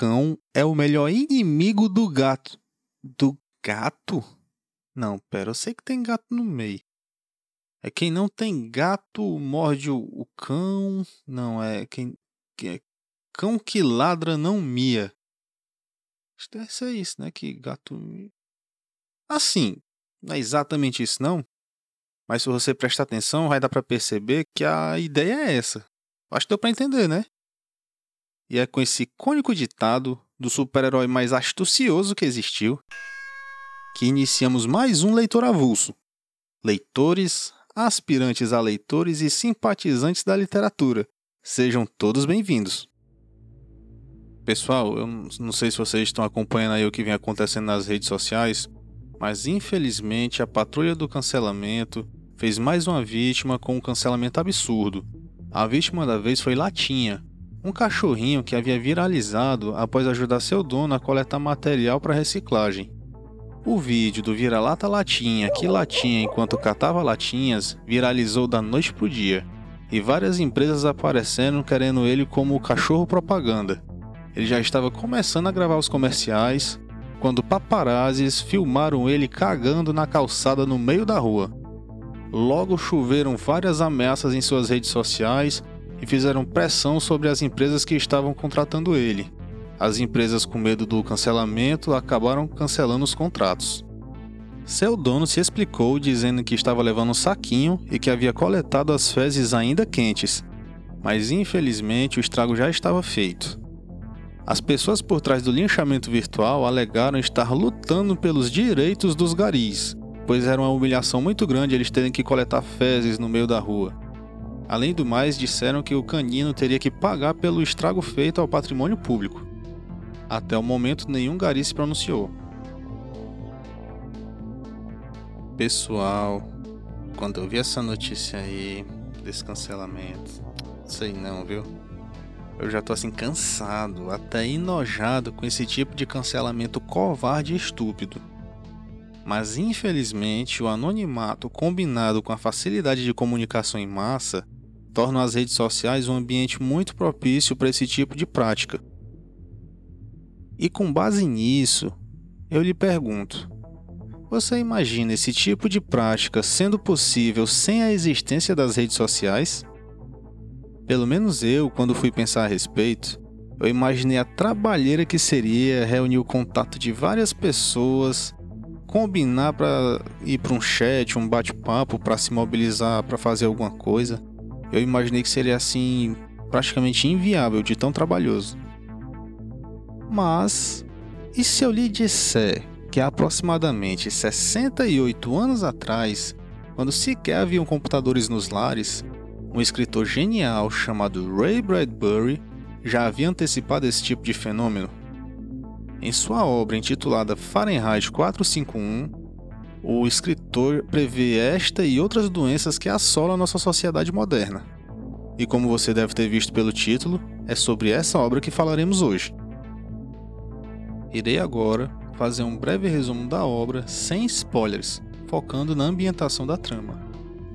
cão é o melhor inimigo do gato. Do gato? Não, pera, eu sei que tem gato no meio. É quem não tem gato morde o, o cão. Não, é quem. É cão que ladra não mia. Acho que deve ser isso, né? Que gato. Assim, não é exatamente isso, não. Mas se você prestar atenção, vai dar para perceber que a ideia é essa. Acho que deu para entender, né? E é com esse icônico ditado do super-herói mais astucioso que existiu que iniciamos mais um leitor avulso. Leitores, aspirantes a leitores e simpatizantes da literatura, sejam todos bem-vindos. Pessoal, eu não sei se vocês estão acompanhando aí o que vem acontecendo nas redes sociais, mas infelizmente a patrulha do cancelamento fez mais uma vítima com um cancelamento absurdo. A vítima da vez foi Latinha, um cachorrinho que havia viralizado após ajudar seu dono a coletar material para reciclagem. O vídeo do vira-lata latinha que latinha enquanto catava latinhas viralizou da noite pro dia, e várias empresas apareceram querendo ele como o cachorro propaganda. Ele já estava começando a gravar os comerciais quando paparazzis filmaram ele cagando na calçada no meio da rua. Logo choveram várias ameaças em suas redes sociais e fizeram pressão sobre as empresas que estavam contratando ele. As empresas, com medo do cancelamento, acabaram cancelando os contratos. Seu dono se explicou dizendo que estava levando um saquinho e que havia coletado as fezes ainda quentes, mas infelizmente o estrago já estava feito. As pessoas por trás do linchamento virtual alegaram estar lutando pelos direitos dos garis, pois era uma humilhação muito grande eles terem que coletar fezes no meio da rua. Além do mais, disseram que o canino teria que pagar pelo estrago feito ao patrimônio público. Até o momento, nenhum gari se pronunciou. Pessoal, quando eu vi essa notícia aí desse cancelamento, sei não, viu? Eu já tô assim cansado, até enojado com esse tipo de cancelamento covarde e estúpido. Mas infelizmente, o anonimato combinado com a facilidade de comunicação em massa tornam as redes sociais um ambiente muito propício para esse tipo de prática. E com base nisso, eu lhe pergunto: você imagina esse tipo de prática sendo possível sem a existência das redes sociais? Pelo menos eu, quando fui pensar a respeito, eu imaginei a trabalheira que seria reunir o contato de várias pessoas, combinar para ir para um chat, um bate-papo para se mobilizar para fazer alguma coisa eu imaginei que seria assim praticamente inviável de tão trabalhoso. Mas e se eu lhe disser que há aproximadamente 68 anos atrás, quando sequer haviam computadores nos lares, um escritor genial chamado Ray Bradbury já havia antecipado esse tipo de fenômeno? Em sua obra intitulada Fahrenheit 451, o escritor prevê esta e outras doenças que assolam a nossa sociedade moderna. E como você deve ter visto pelo título, é sobre essa obra que falaremos hoje. Irei agora fazer um breve resumo da obra sem spoilers, focando na ambientação da trama.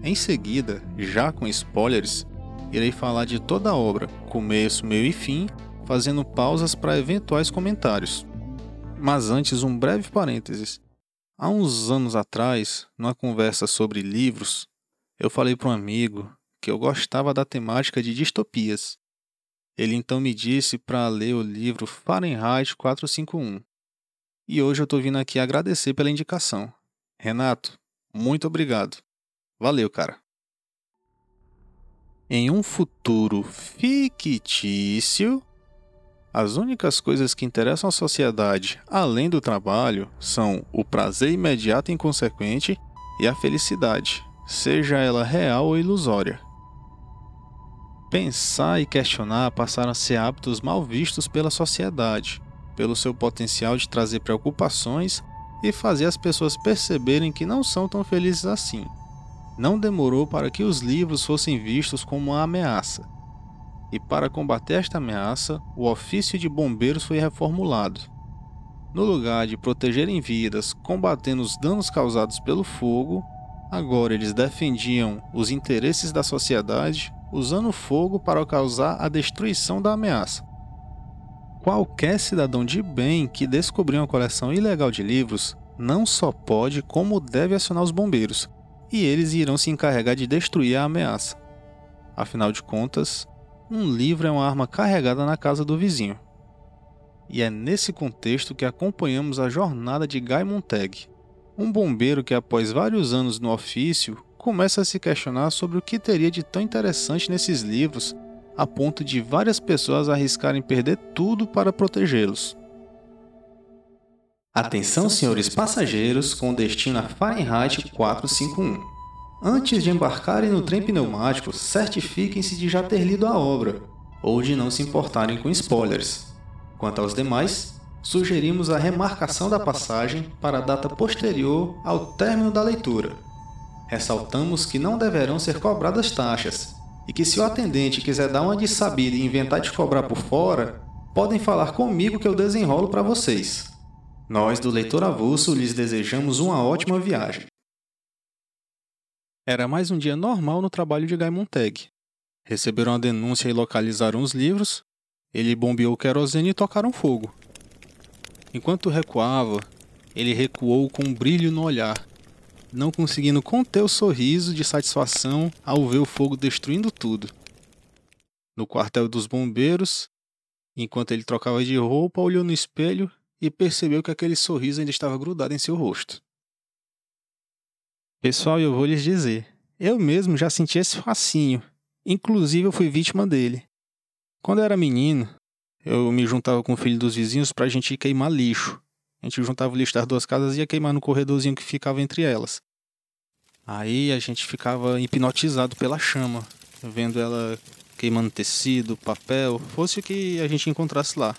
Em seguida, já com spoilers, irei falar de toda a obra, começo, meio e fim, fazendo pausas para eventuais comentários. Mas antes, um breve parênteses. Há uns anos atrás, numa conversa sobre livros, eu falei para um amigo que eu gostava da temática de distopias. Ele então me disse para ler o livro Fahrenheit 451. E hoje eu estou vindo aqui agradecer pela indicação. Renato, muito obrigado. Valeu, cara. Em um futuro fictício, as únicas coisas que interessam à sociedade, além do trabalho, são o prazer imediato e inconsequente e a felicidade, seja ela real ou ilusória. Pensar e questionar passaram a ser hábitos mal vistos pela sociedade, pelo seu potencial de trazer preocupações e fazer as pessoas perceberem que não são tão felizes assim. Não demorou para que os livros fossem vistos como uma ameaça, e para combater esta ameaça, o ofício de bombeiros foi reformulado. No lugar de protegerem vidas combatendo os danos causados pelo fogo, agora eles defendiam os interesses da sociedade usando o fogo para causar a destruição da ameaça. qualquer cidadão de bem que descobrir uma coleção ilegal de livros não só pode, como deve acionar os bombeiros, e eles irão se encarregar de destruir a ameaça. Afinal de contas, um livro é uma arma carregada na casa do vizinho. E é nesse contexto que acompanhamos a jornada de Guy Montag, um bombeiro que, após vários anos no ofício, começa a se questionar sobre o que teria de tão interessante nesses livros, a ponto de várias pessoas arriscarem perder tudo para protegê-los. Atenção, senhores passageiros, com destino a Fahrenheit 451. Antes de embarcarem no trem pneumático, certifiquem-se de já ter lido a obra, ou de não se importarem com spoilers. Quanto aos demais, sugerimos a remarcação da passagem para a data posterior ao término da leitura. Ressaltamos que não deverão ser cobradas taxas, e que se o atendente quiser dar uma de sabida e inventar de cobrar por fora, podem falar comigo que eu desenrolo para vocês. Nós do Leitor Avulso lhes desejamos uma ótima viagem. Era mais um dia normal no trabalho de Guy Montag. Receberam a denúncia e localizaram os livros. Ele bombeou o querosene e tocaram fogo. Enquanto recuava, ele recuou com um brilho no olhar, não conseguindo conter o sorriso de satisfação ao ver o fogo destruindo tudo. No quartel dos bombeiros, enquanto ele trocava de roupa, olhou no espelho e percebeu que aquele sorriso ainda estava grudado em seu rosto. Pessoal, eu vou lhes dizer, eu mesmo já senti esse fascínio. Inclusive, eu fui vítima dele. Quando eu era menino, eu me juntava com o filho dos vizinhos pra gente ir queimar lixo. A gente juntava o lixo das duas casas e ia queimar no corredorzinho que ficava entre elas. Aí a gente ficava hipnotizado pela chama, vendo ela queimando tecido, papel, fosse o que a gente encontrasse lá.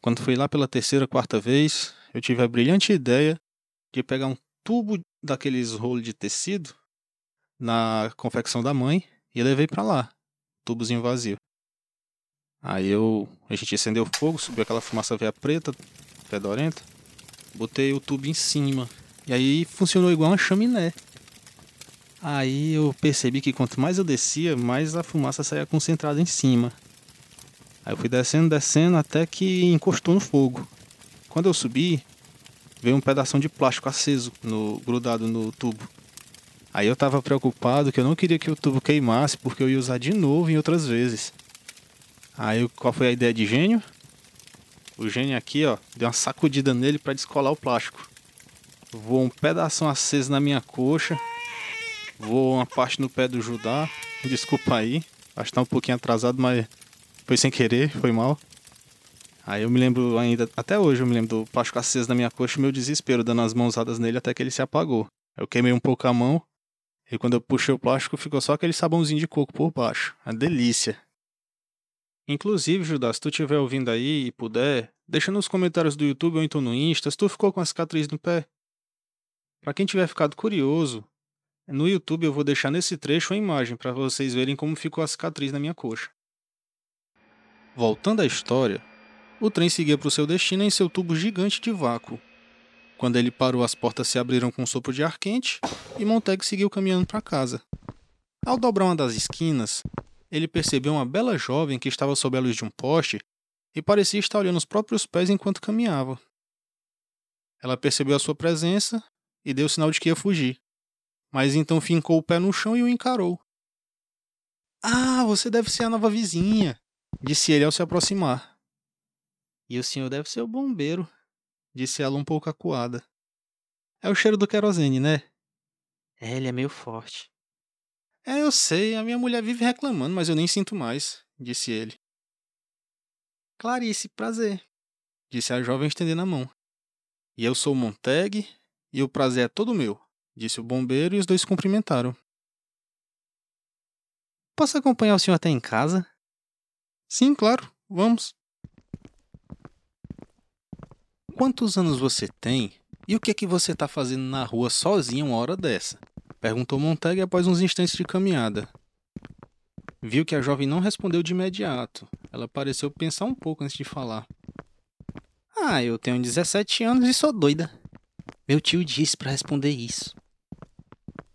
Quando fui lá pela terceira, quarta vez, eu tive a brilhante ideia de pegar um tubo daqueles rolos de tecido na confecção da mãe e levei para lá, tubozinho vazio. Aí eu, a gente acendeu o fogo, subiu aquela fumaça veia preta, fedorenta, botei o tubo em cima e aí funcionou igual uma chaminé. Aí eu percebi que quanto mais eu descia, mais a fumaça saía concentrada em cima. Aí eu fui descendo, descendo até que encostou no fogo. Quando eu subi, veio um pedaço de plástico aceso no, grudado no tubo. Aí eu tava preocupado que eu não queria que o tubo queimasse porque eu ia usar de novo em outras vezes. Aí qual foi a ideia de gênio? O gênio aqui, ó, deu uma sacudida nele para descolar o plástico. Voou um pedaço aceso na minha coxa. Voou uma parte no pé do Judá. Desculpa aí. Acho que tá um pouquinho atrasado, mas foi sem querer, foi mal. Aí eu me lembro ainda, até hoje eu me lembro do plástico aceso na minha coxa e meu desespero, dando as mãozadas nele até que ele se apagou. Eu queimei um pouco a mão, e quando eu puxei o plástico ficou só aquele sabãozinho de coco por baixo. A delícia. Inclusive, Judas, se tu estiver ouvindo aí e puder, deixa nos comentários do YouTube ou então no Insta se tu ficou com a cicatriz no pé. Para quem tiver ficado curioso, no YouTube eu vou deixar nesse trecho uma imagem para vocês verem como ficou a cicatriz na minha coxa. Voltando à história, o trem seguia para o seu destino em seu tubo gigante de vácuo. Quando ele parou, as portas se abriram com um sopro de ar quente e Montag seguiu caminhando para casa. Ao dobrar uma das esquinas, ele percebeu uma bela jovem que estava sob a luz de um poste e parecia estar olhando os próprios pés enquanto caminhava. Ela percebeu a sua presença e deu sinal de que ia fugir, mas então fincou o pé no chão e o encarou. Ah, você deve ser a nova vizinha, disse ele ao se aproximar. E o senhor deve ser o bombeiro, disse ela um pouco acuada. É o cheiro do querosene, né? É, ele é meio forte. É, eu sei, a minha mulher vive reclamando, mas eu nem sinto mais, disse ele. Clarice, prazer, disse a jovem estendendo a mão. E eu sou Montag, e o prazer é todo meu, disse o bombeiro e os dois se cumprimentaram. Posso acompanhar o senhor até em casa? Sim, claro, vamos. Quantos anos você tem e o que é que você está fazendo na rua sozinha uma hora dessa? Perguntou Montag após uns instantes de caminhada. Viu que a jovem não respondeu de imediato. Ela pareceu pensar um pouco antes de falar. Ah, eu tenho 17 anos e sou doida. Meu tio disse para responder isso.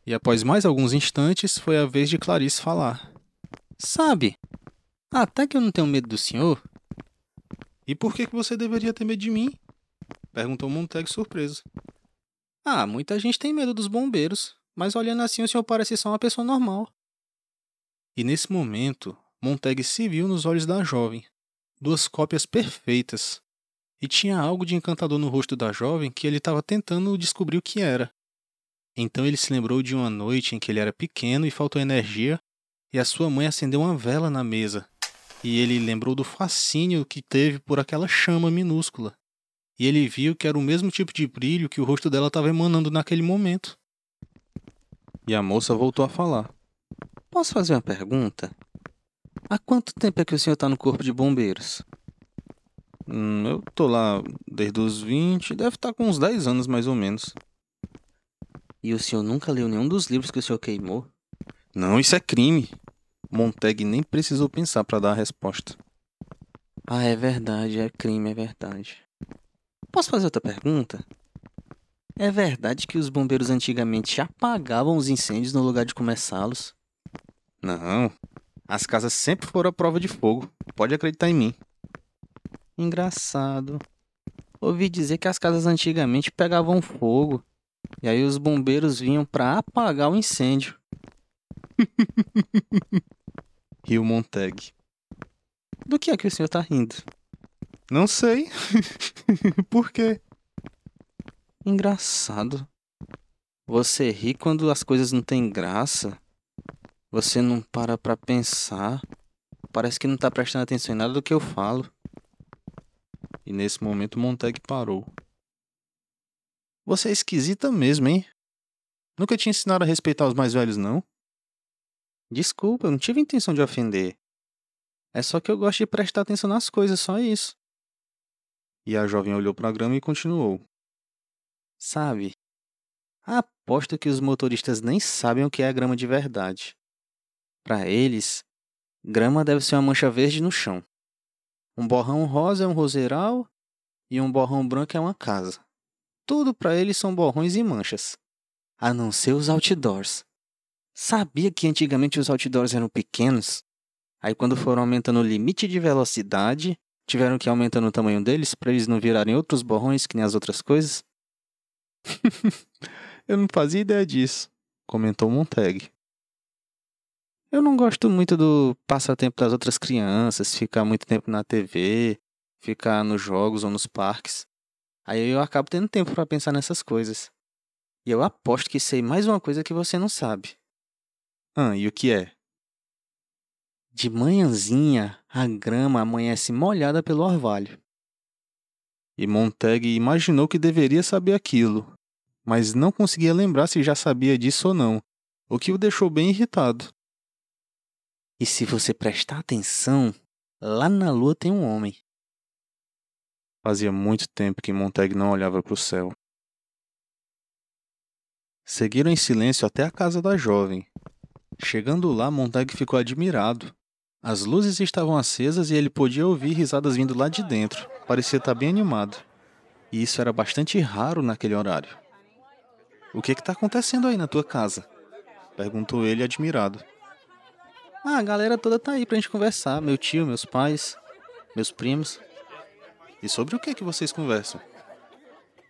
E após mais alguns instantes, foi a vez de Clarice falar. Sabe, até que eu não tenho medo do senhor. E por que você deveria ter medo de mim? Perguntou Montag surpreso. Ah, muita gente tem medo dos bombeiros, mas olhando assim o senhor parece só uma pessoa normal. E nesse momento, Montag se viu nos olhos da jovem. Duas cópias perfeitas. E tinha algo de encantador no rosto da jovem que ele estava tentando descobrir o que era. Então ele se lembrou de uma noite em que ele era pequeno e faltou energia, e a sua mãe acendeu uma vela na mesa. E ele lembrou do fascínio que teve por aquela chama minúscula. E ele viu que era o mesmo tipo de brilho que o rosto dela estava emanando naquele momento. E a moça voltou a falar. Posso fazer uma pergunta? Há quanto tempo é que o senhor está no corpo de bombeiros? Hum, eu tô lá desde os 20, deve estar tá com uns 10 anos mais ou menos. E o senhor nunca leu nenhum dos livros que o senhor queimou? Não, isso é crime. Montag nem precisou pensar para dar a resposta. Ah, é verdade, é crime, é verdade. Posso fazer outra pergunta? É verdade que os bombeiros antigamente apagavam os incêndios no lugar de começá-los? Não. As casas sempre foram a prova de fogo. Pode acreditar em mim. Engraçado. Ouvi dizer que as casas antigamente pegavam fogo e aí os bombeiros vinham para apagar o incêndio. Riu Montag. Do que é que o senhor tá rindo? Não sei. Por quê? Engraçado. Você ri quando as coisas não têm graça. Você não para pra pensar. Parece que não tá prestando atenção em nada do que eu falo. E nesse momento Montag parou. Você é esquisita mesmo, hein? Nunca te ensinaram a respeitar os mais velhos, não? Desculpa, eu não tive intenção de ofender. É só que eu gosto de prestar atenção nas coisas, só isso. E a jovem olhou para a grama e continuou. Sabe, aposto que os motoristas nem sabem o que é grama de verdade. Para eles, grama deve ser uma mancha verde no chão. Um borrão rosa é um roseiral e um borrão branco é uma casa. Tudo para eles são borrões e manchas. A não ser os outdoors. Sabia que antigamente os outdoors eram pequenos? Aí quando foram aumentando o limite de velocidade, tiveram que aumentar o tamanho deles para eles não virarem outros borrões que nem as outras coisas? Eu não fazia ideia disso, comentou Montag. Eu não gosto muito do passatempo das outras crianças, ficar muito tempo na TV, ficar nos jogos ou nos parques. Aí eu acabo tendo tempo para pensar nessas coisas. E eu aposto que sei mais uma coisa que você não sabe. Ah, e o que é? De manhãzinha, a grama amanhece molhada pelo orvalho. E Montag imaginou que deveria saber aquilo, mas não conseguia lembrar se já sabia disso ou não, o que o deixou bem irritado. E se você prestar atenção, lá na lua tem um homem. Fazia muito tempo que Montag não olhava para o céu. Seguiram em silêncio até a casa da jovem. Chegando lá, Montag ficou admirado. As luzes estavam acesas e ele podia ouvir risadas vindo lá de dentro. Parecia estar bem animado. E isso era bastante raro naquele horário. O que está acontecendo aí na tua casa? Perguntou ele admirado. Ah, a galera toda tá aí pra gente conversar. Meu tio, meus pais, meus primos. E sobre o que que vocês conversam?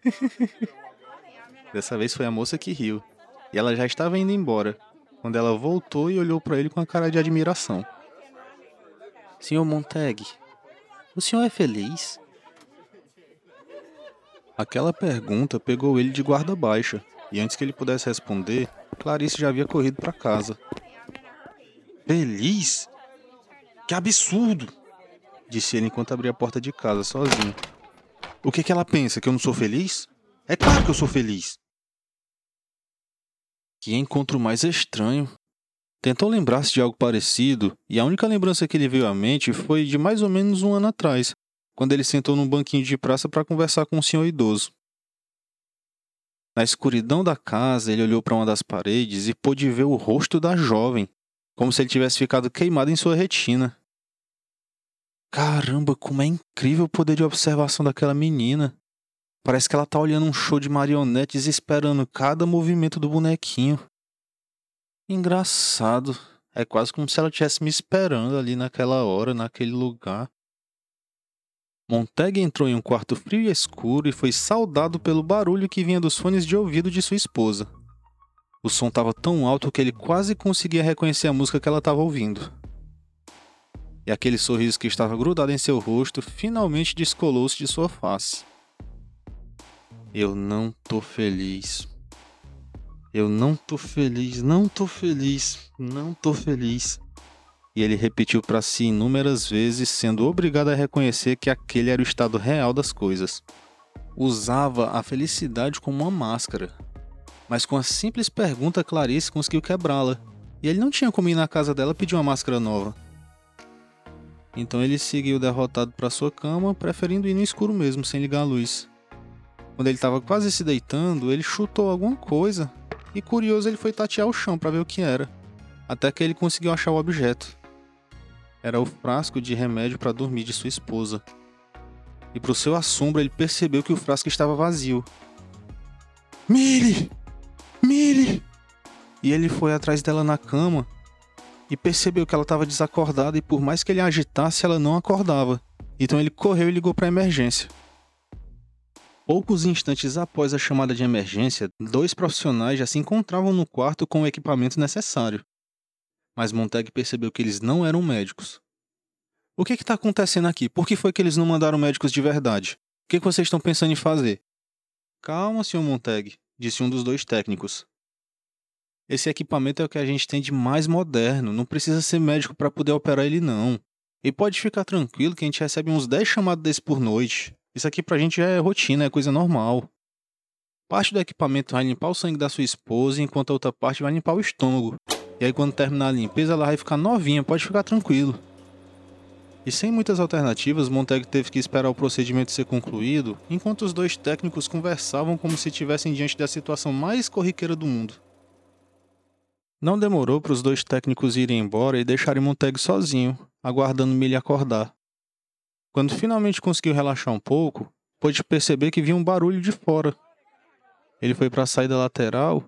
Dessa vez foi a moça que riu. E ela já estava indo embora, quando ela voltou e olhou para ele com a cara de admiração. Senhor Montag, o senhor é feliz? Aquela pergunta pegou ele de guarda baixa, e antes que ele pudesse responder, Clarice já havia corrido para casa. Feliz? Que absurdo! Disse ele enquanto abria a porta de casa sozinho. O que, que ela pensa? Que eu não sou feliz? É claro que eu sou feliz. Que encontro mais estranho, Tentou lembrar-se de algo parecido, e a única lembrança que lhe veio à mente foi de mais ou menos um ano atrás, quando ele sentou num banquinho de praça para conversar com um senhor idoso. Na escuridão da casa, ele olhou para uma das paredes e pôde ver o rosto da jovem, como se ele tivesse ficado queimado em sua retina. Caramba, como é incrível o poder de observação daquela menina. Parece que ela tá olhando um show de marionetes esperando cada movimento do bonequinho. Engraçado. É quase como se ela estivesse me esperando ali naquela hora, naquele lugar. Montag entrou em um quarto frio e escuro e foi saudado pelo barulho que vinha dos fones de ouvido de sua esposa. O som estava tão alto que ele quase conseguia reconhecer a música que ela estava ouvindo. E aquele sorriso que estava grudado em seu rosto finalmente descolou-se de sua face. Eu não tô feliz. Eu não tô feliz, não tô feliz, não tô feliz. E ele repetiu para si inúmeras vezes, sendo obrigado a reconhecer que aquele era o estado real das coisas. Usava a felicidade como uma máscara. Mas com a simples pergunta, Clarice conseguiu quebrá-la. E ele não tinha como ir na casa dela pedir uma máscara nova. Então ele seguiu derrotado para sua cama, preferindo ir no escuro mesmo, sem ligar a luz. Quando ele estava quase se deitando, ele chutou alguma coisa e, curioso, ele foi tatear o chão para ver o que era, até que ele conseguiu achar o objeto era o frasco de remédio para dormir de sua esposa. E para o seu assombro, ele percebeu que o frasco estava vazio. Millie! Millie! E ele foi atrás dela na cama e percebeu que ela estava desacordada e por mais que ele agitasse, ela não acordava. Então ele correu e ligou para a emergência. Poucos instantes após a chamada de emergência, dois profissionais já se encontravam no quarto com o equipamento necessário mas Montag percebeu que eles não eram médicos. O que está acontecendo aqui? Por que foi que eles não mandaram médicos de verdade? O que, que vocês estão pensando em fazer? Calma, Sr. Montag, disse um dos dois técnicos. Esse equipamento é o que a gente tem de mais moderno, não precisa ser médico para poder operar ele não. E pode ficar tranquilo que a gente recebe uns 10 chamados desse por noite. Isso aqui pra gente é rotina, é coisa normal. Parte do equipamento vai limpar o sangue da sua esposa, enquanto a outra parte vai limpar o estômago. E aí quando terminar a limpeza ela vai ficar novinha, pode ficar tranquilo. E sem muitas alternativas, Montag teve que esperar o procedimento ser concluído, enquanto os dois técnicos conversavam como se estivessem diante da situação mais corriqueira do mundo. Não demorou para os dois técnicos irem embora e deixarem Montag sozinho, aguardando Millie acordar. Quando finalmente conseguiu relaxar um pouco, pôde perceber que vinha um barulho de fora. Ele foi para a saída lateral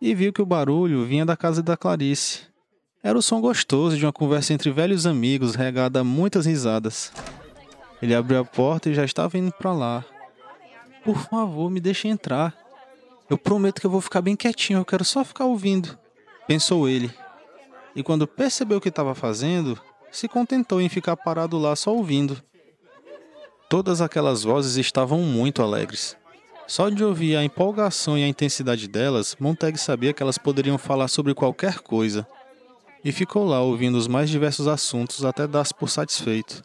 e viu que o barulho vinha da casa da Clarice. Era o som gostoso de uma conversa entre velhos amigos, regada a muitas risadas. Ele abriu a porta e já estava indo para lá. Por favor, me deixe entrar. Eu prometo que eu vou ficar bem quietinho, eu quero só ficar ouvindo, pensou ele. E quando percebeu o que estava fazendo, se contentou em ficar parado lá só ouvindo. Todas aquelas vozes estavam muito alegres. Só de ouvir a empolgação e a intensidade delas, Montag sabia que elas poderiam falar sobre qualquer coisa. E ficou lá ouvindo os mais diversos assuntos até dar-se por satisfeito.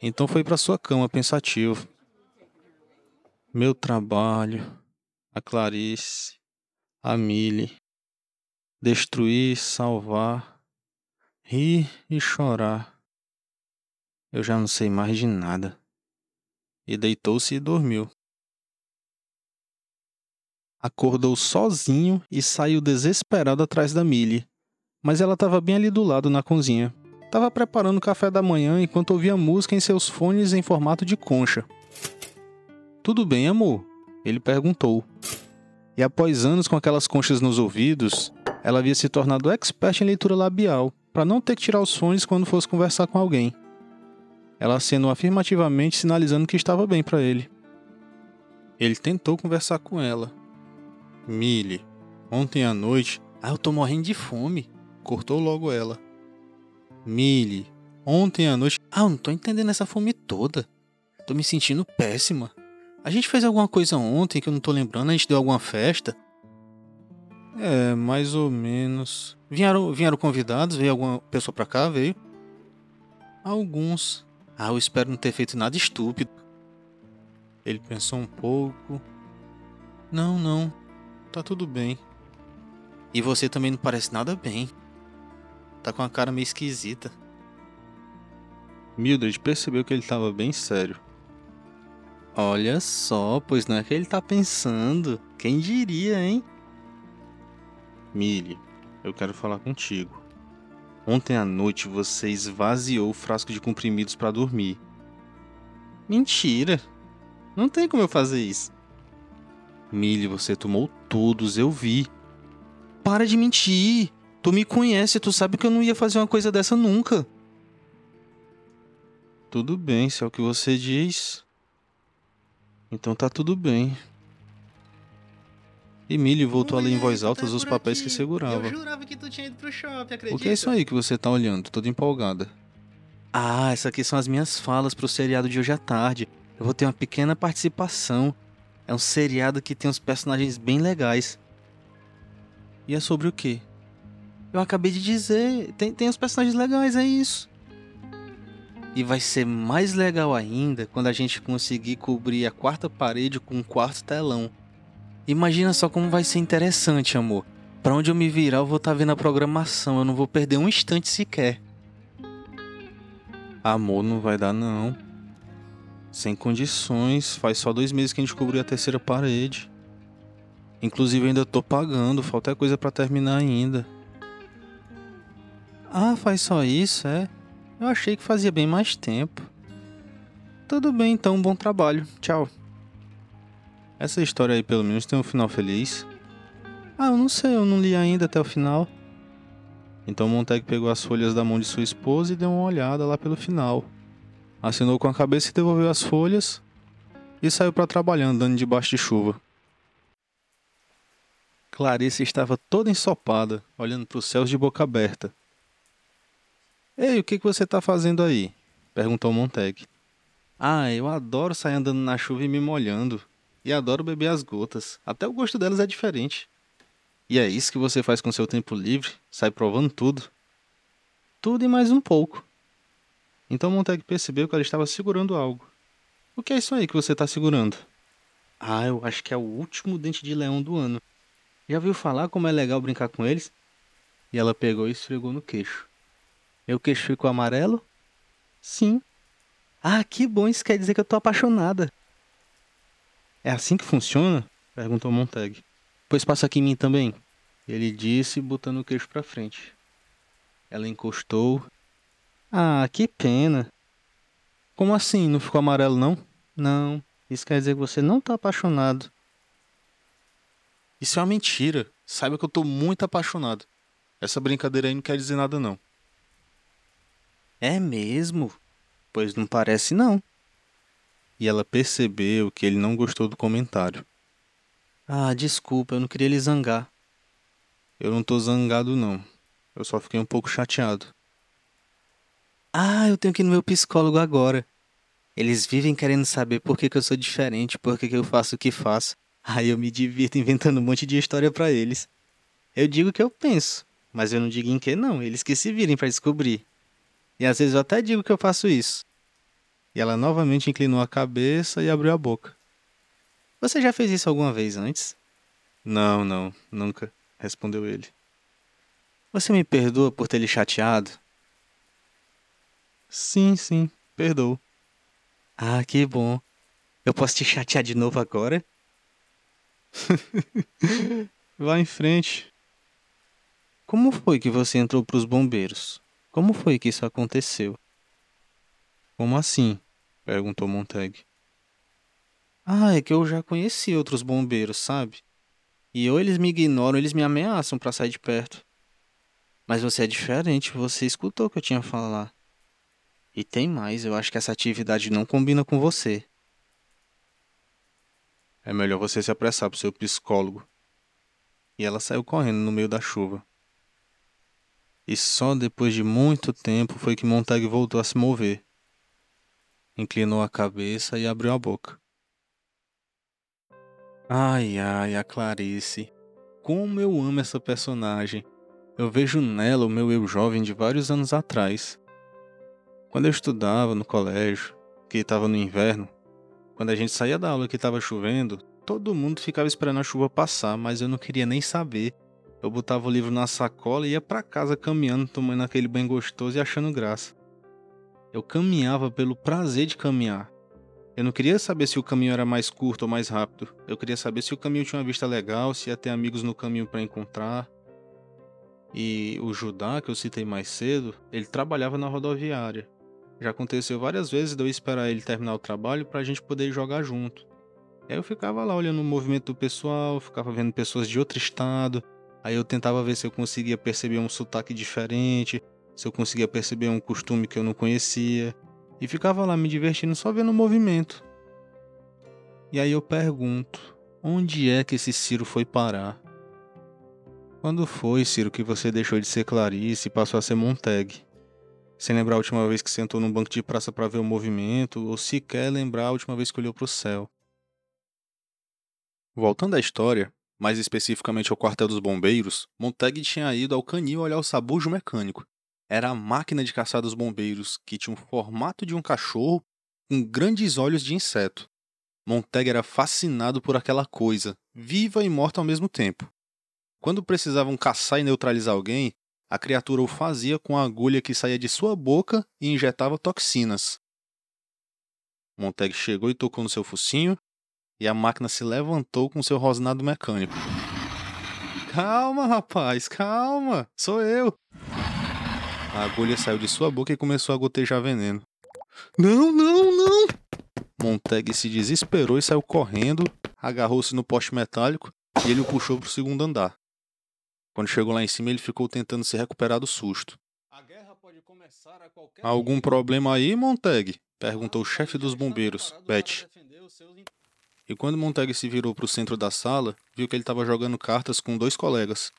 Então foi para sua cama pensativo. Meu trabalho, a Clarice, a Millie. Destruir, salvar, rir e chorar. Eu já não sei mais de nada. E deitou-se e dormiu acordou sozinho e saiu desesperado atrás da Millie. Mas ela estava bem ali do lado na cozinha. Estava preparando o café da manhã enquanto ouvia música em seus fones em formato de concha. Tudo bem, amor? Ele perguntou. E após anos com aquelas conchas nos ouvidos, ela havia se tornado expert em leitura labial, para não ter que tirar os fones quando fosse conversar com alguém. Ela acenou afirmativamente, sinalizando que estava bem para ele. Ele tentou conversar com ela, Millie, ontem à noite. Ah, eu tô morrendo de fome. Cortou logo ela. Millie, ontem à noite. Ah, eu não tô entendendo essa fome toda. Tô me sentindo péssima. A gente fez alguma coisa ontem que eu não tô lembrando. A gente deu alguma festa. É, mais ou menos. Vieram, vieram convidados? Veio alguma pessoa pra cá? Veio? Alguns. Ah, eu espero não ter feito nada estúpido. Ele pensou um pouco. Não, não tá tudo bem. E você também não parece nada bem. Tá com a cara meio esquisita. Mildred percebeu que ele estava bem sério. Olha só, pois não é que ele tá pensando. Quem diria, hein? Millie, eu quero falar contigo. Ontem à noite você esvaziou o frasco de comprimidos para dormir. Mentira! Não tem como eu fazer isso. Millie, você tomou todos, eu vi. Para de mentir. Tu me conhece, tu sabe que eu não ia fazer uma coisa dessa nunca. Tudo bem, se é o que você diz. Então tá tudo bem. Emílio voltou a ler em voz alta tá os papéis aqui. que segurava. Eu jurava que tu tinha ido pro shopping, acredita? O que é isso aí que você tá olhando, toda empolgada? Ah, essas aqui são as minhas falas pro seriado de hoje à tarde. Eu vou ter uma pequena participação. É um seriado que tem uns personagens bem legais. E é sobre o quê? Eu acabei de dizer, tem, tem uns personagens legais, é isso. E vai ser mais legal ainda quando a gente conseguir cobrir a quarta parede com um quarto telão. Imagina só como vai ser interessante, amor. Para onde eu me virar, eu vou estar tá vendo a programação, eu não vou perder um instante sequer. Amor, não vai dar não. Sem condições, faz só dois meses que a gente cobriu a terceira parede. Inclusive ainda tô pagando, falta coisa para terminar ainda. Ah, faz só isso, é? Eu achei que fazia bem mais tempo. Tudo bem, então, bom trabalho. Tchau. Essa história aí pelo menos tem um final feliz. Ah, eu não sei, eu não li ainda até o final. Então Montag pegou as folhas da mão de sua esposa e deu uma olhada lá pelo final. Assinou com a cabeça e devolveu as folhas e saiu para trabalhar andando debaixo de chuva. Clarice estava toda ensopada, olhando para os céus de boca aberta. Ei, o que, que você está fazendo aí? perguntou Montag. Ah, eu adoro sair andando na chuva e me molhando. E adoro beber as gotas. Até o gosto delas é diferente. E é isso que você faz com seu tempo livre? Sai provando tudo? Tudo e mais um pouco. Então Montag percebeu que ela estava segurando algo. O que é isso aí que você está segurando? Ah, eu acho que é o último dente de leão do ano. Já viu falar como é legal brincar com eles? E ela pegou e esfregou no queixo. Meu queixo ficou amarelo? Sim. Ah, que bom, isso quer dizer que eu tô apaixonada. É assim que funciona? perguntou Montag. Pois passa aqui em mim também. Ele disse, botando o queixo para frente. Ela encostou. Ah, que pena. Como assim? Não ficou amarelo, não? Não. Isso quer dizer que você não tá apaixonado. Isso é uma mentira. Saiba que eu tô muito apaixonado. Essa brincadeira aí não quer dizer nada, não. É mesmo? Pois não parece, não. E ela percebeu que ele não gostou do comentário. Ah, desculpa, eu não queria lhe zangar. Eu não tô zangado, não. Eu só fiquei um pouco chateado. Ah, eu tenho que ir no meu psicólogo agora. Eles vivem querendo saber por que, que eu sou diferente, por que, que eu faço o que faço. Aí eu me divirto inventando um monte de história para eles. Eu digo o que eu penso, mas eu não digo em que não, eles que se virem para descobrir. E às vezes eu até digo que eu faço isso. E ela novamente inclinou a cabeça e abriu a boca. Você já fez isso alguma vez antes? Não, não, nunca, respondeu ele. Você me perdoa por ter lhe chateado? Sim, sim, perdoo. Ah, que bom. Eu posso te chatear de novo agora? Vá em frente. Como foi que você entrou para os bombeiros? Como foi que isso aconteceu? Como assim? Perguntou Montag. Ah, é que eu já conheci outros bombeiros, sabe? E ou eles me ignoram, ou eles me ameaçam para sair de perto. Mas você é diferente, você escutou o que eu tinha a falar. E tem mais, eu acho que essa atividade não combina com você. É melhor você se apressar pro seu psicólogo. E ela saiu correndo no meio da chuva. E só depois de muito tempo foi que Montag voltou a se mover. Inclinou a cabeça e abriu a boca. Ai, ai, a Clarice. Como eu amo essa personagem. Eu vejo nela o meu eu jovem de vários anos atrás. Quando eu estudava no colégio, que estava no inverno, quando a gente saía da aula que estava chovendo, todo mundo ficava esperando a chuva passar, mas eu não queria nem saber. Eu botava o livro na sacola e ia para casa caminhando, tomando aquele banho gostoso e achando graça. Eu caminhava pelo prazer de caminhar. Eu não queria saber se o caminho era mais curto ou mais rápido. Eu queria saber se o caminho tinha uma vista legal, se ia ter amigos no caminho para encontrar. E o Judá, que eu citei mais cedo, ele trabalhava na rodoviária. Já aconteceu várias vezes de eu esperar ele terminar o trabalho para a gente poder jogar junto. Aí eu ficava lá olhando o movimento do pessoal, ficava vendo pessoas de outro estado. Aí eu tentava ver se eu conseguia perceber um sotaque diferente, se eu conseguia perceber um costume que eu não conhecia. e ficava lá me divertindo só vendo o movimento. E aí eu pergunto: onde é que esse Ciro foi parar? Quando foi, Ciro, que você deixou de ser Clarice e passou a ser Montag? Sem lembrar a última vez que sentou num banco de praça para ver o movimento, ou sequer lembrar a última vez que olhou para o céu. Voltando à história, mais especificamente ao quartel dos bombeiros, Montag tinha ido ao canil olhar o sabujo mecânico. Era a máquina de caçar dos bombeiros, que tinha o formato de um cachorro com grandes olhos de inseto. Montag era fascinado por aquela coisa, viva e morta ao mesmo tempo. Quando precisavam caçar e neutralizar alguém, a criatura o fazia com a agulha que saía de sua boca e injetava toxinas. Montag chegou e tocou no seu focinho, e a máquina se levantou com seu rosnado mecânico. Calma, rapaz, calma, sou eu. A agulha saiu de sua boca e começou a gotejar veneno. Não, não, não! Montag se desesperou e saiu correndo, agarrou-se no poste metálico e ele o puxou para o segundo andar. Quando chegou lá em cima, ele ficou tentando se recuperar do susto. Algum problema aí, Montag? perguntou o chefe dos bombeiros, Beth. E quando Montag se virou para o centro da sala, viu que ele estava jogando cartas com dois colegas.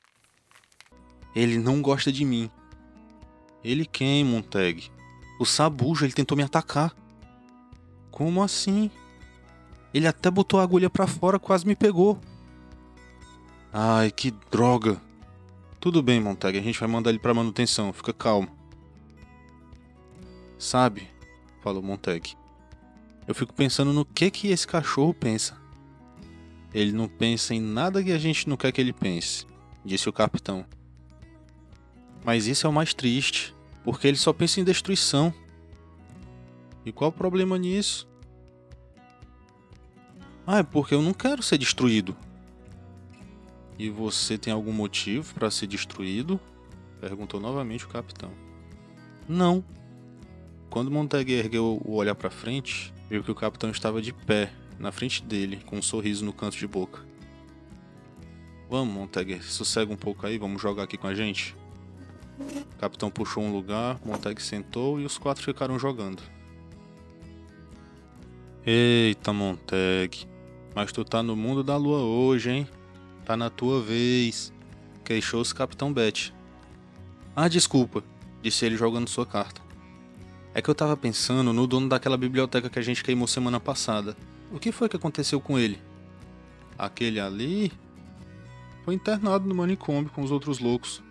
Ele não gosta de mim. Ele quem, Montag? O Sabujo, ele tentou me atacar. Como assim? Ele até botou a agulha para fora, quase me pegou. Ai, que droga. Tudo bem, Montag, a gente vai mandar ele para manutenção, fica calmo. Sabe, falou Montag. Eu fico pensando no que que esse cachorro pensa. Ele não pensa em nada que a gente não quer que ele pense, disse o capitão. Mas isso é o mais triste, porque ele só pensa em destruição. E qual o problema nisso? Ah, é porque eu não quero ser destruído. E você tem algum motivo para ser destruído? Perguntou novamente o capitão. Não. Quando Montag ergueu o olhar para frente, viu que o capitão estava de pé, na frente dele, com um sorriso no canto de boca. Vamos, Montag, sossega um pouco aí, vamos jogar aqui com a gente. O capitão puxou um lugar, Montag sentou e os quatro ficaram jogando. Eita, Montag, mas tu tá no mundo da lua hoje, hein? Tá na tua vez, queixou-se Capitão Bet. Ah, desculpa, disse ele jogando sua carta. É que eu tava pensando no dono daquela biblioteca que a gente queimou semana passada. O que foi que aconteceu com ele? Aquele ali foi internado no manicômio com os outros loucos.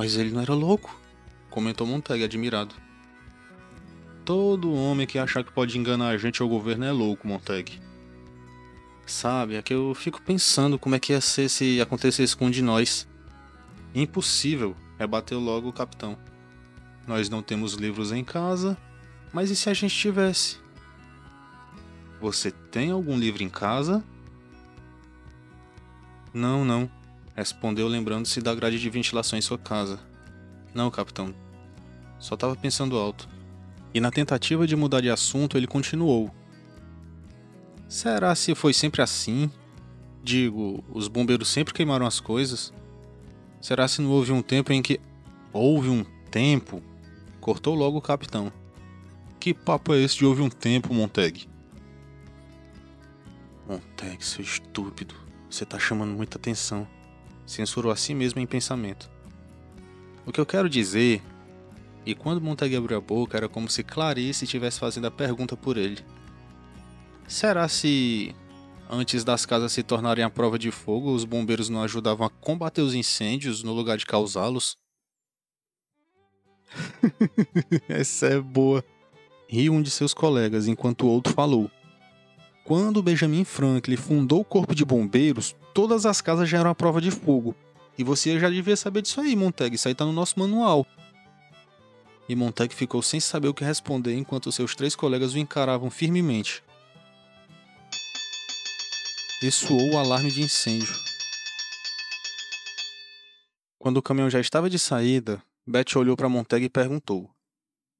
Mas ele não era louco, comentou Montag admirado. Todo homem que achar que pode enganar a gente ou o governo é louco, Montag. Sabe, é que eu fico pensando como é que ia ser se acontecesse com um de nós. Impossível, rebateu logo o capitão. Nós não temos livros em casa, mas e se a gente tivesse? Você tem algum livro em casa? Não, não, respondeu lembrando-se da grade de ventilação em sua casa. Não, capitão. Só estava pensando alto. E na tentativa de mudar de assunto, ele continuou. Será se foi sempre assim? Digo, os bombeiros sempre queimaram as coisas? Será se não houve um tempo em que. Houve um tempo Cortou logo o capitão. Que papo é esse de houve um tempo, Montag? Montag, seu estúpido. Você tá chamando muita atenção. Censurou a si mesmo em pensamento. O que eu quero dizer. E quando Montag abriu a boca, era como se Clarice estivesse fazendo a pergunta por ele. Será se antes das casas se tornarem a prova de fogo, os bombeiros não ajudavam a combater os incêndios no lugar de causá-los? Essa é boa. Riu um de seus colegas enquanto o outro falou. Quando Benjamin Franklin fundou o Corpo de Bombeiros, todas as casas já eram a prova de fogo. E você já devia saber disso aí, Montag. Isso aí tá no nosso manual. E Montag ficou sem saber o que responder enquanto seus três colegas o encaravam firmemente. E soou o alarme de incêndio. Quando o caminhão já estava de saída, Beth olhou para Montag e perguntou: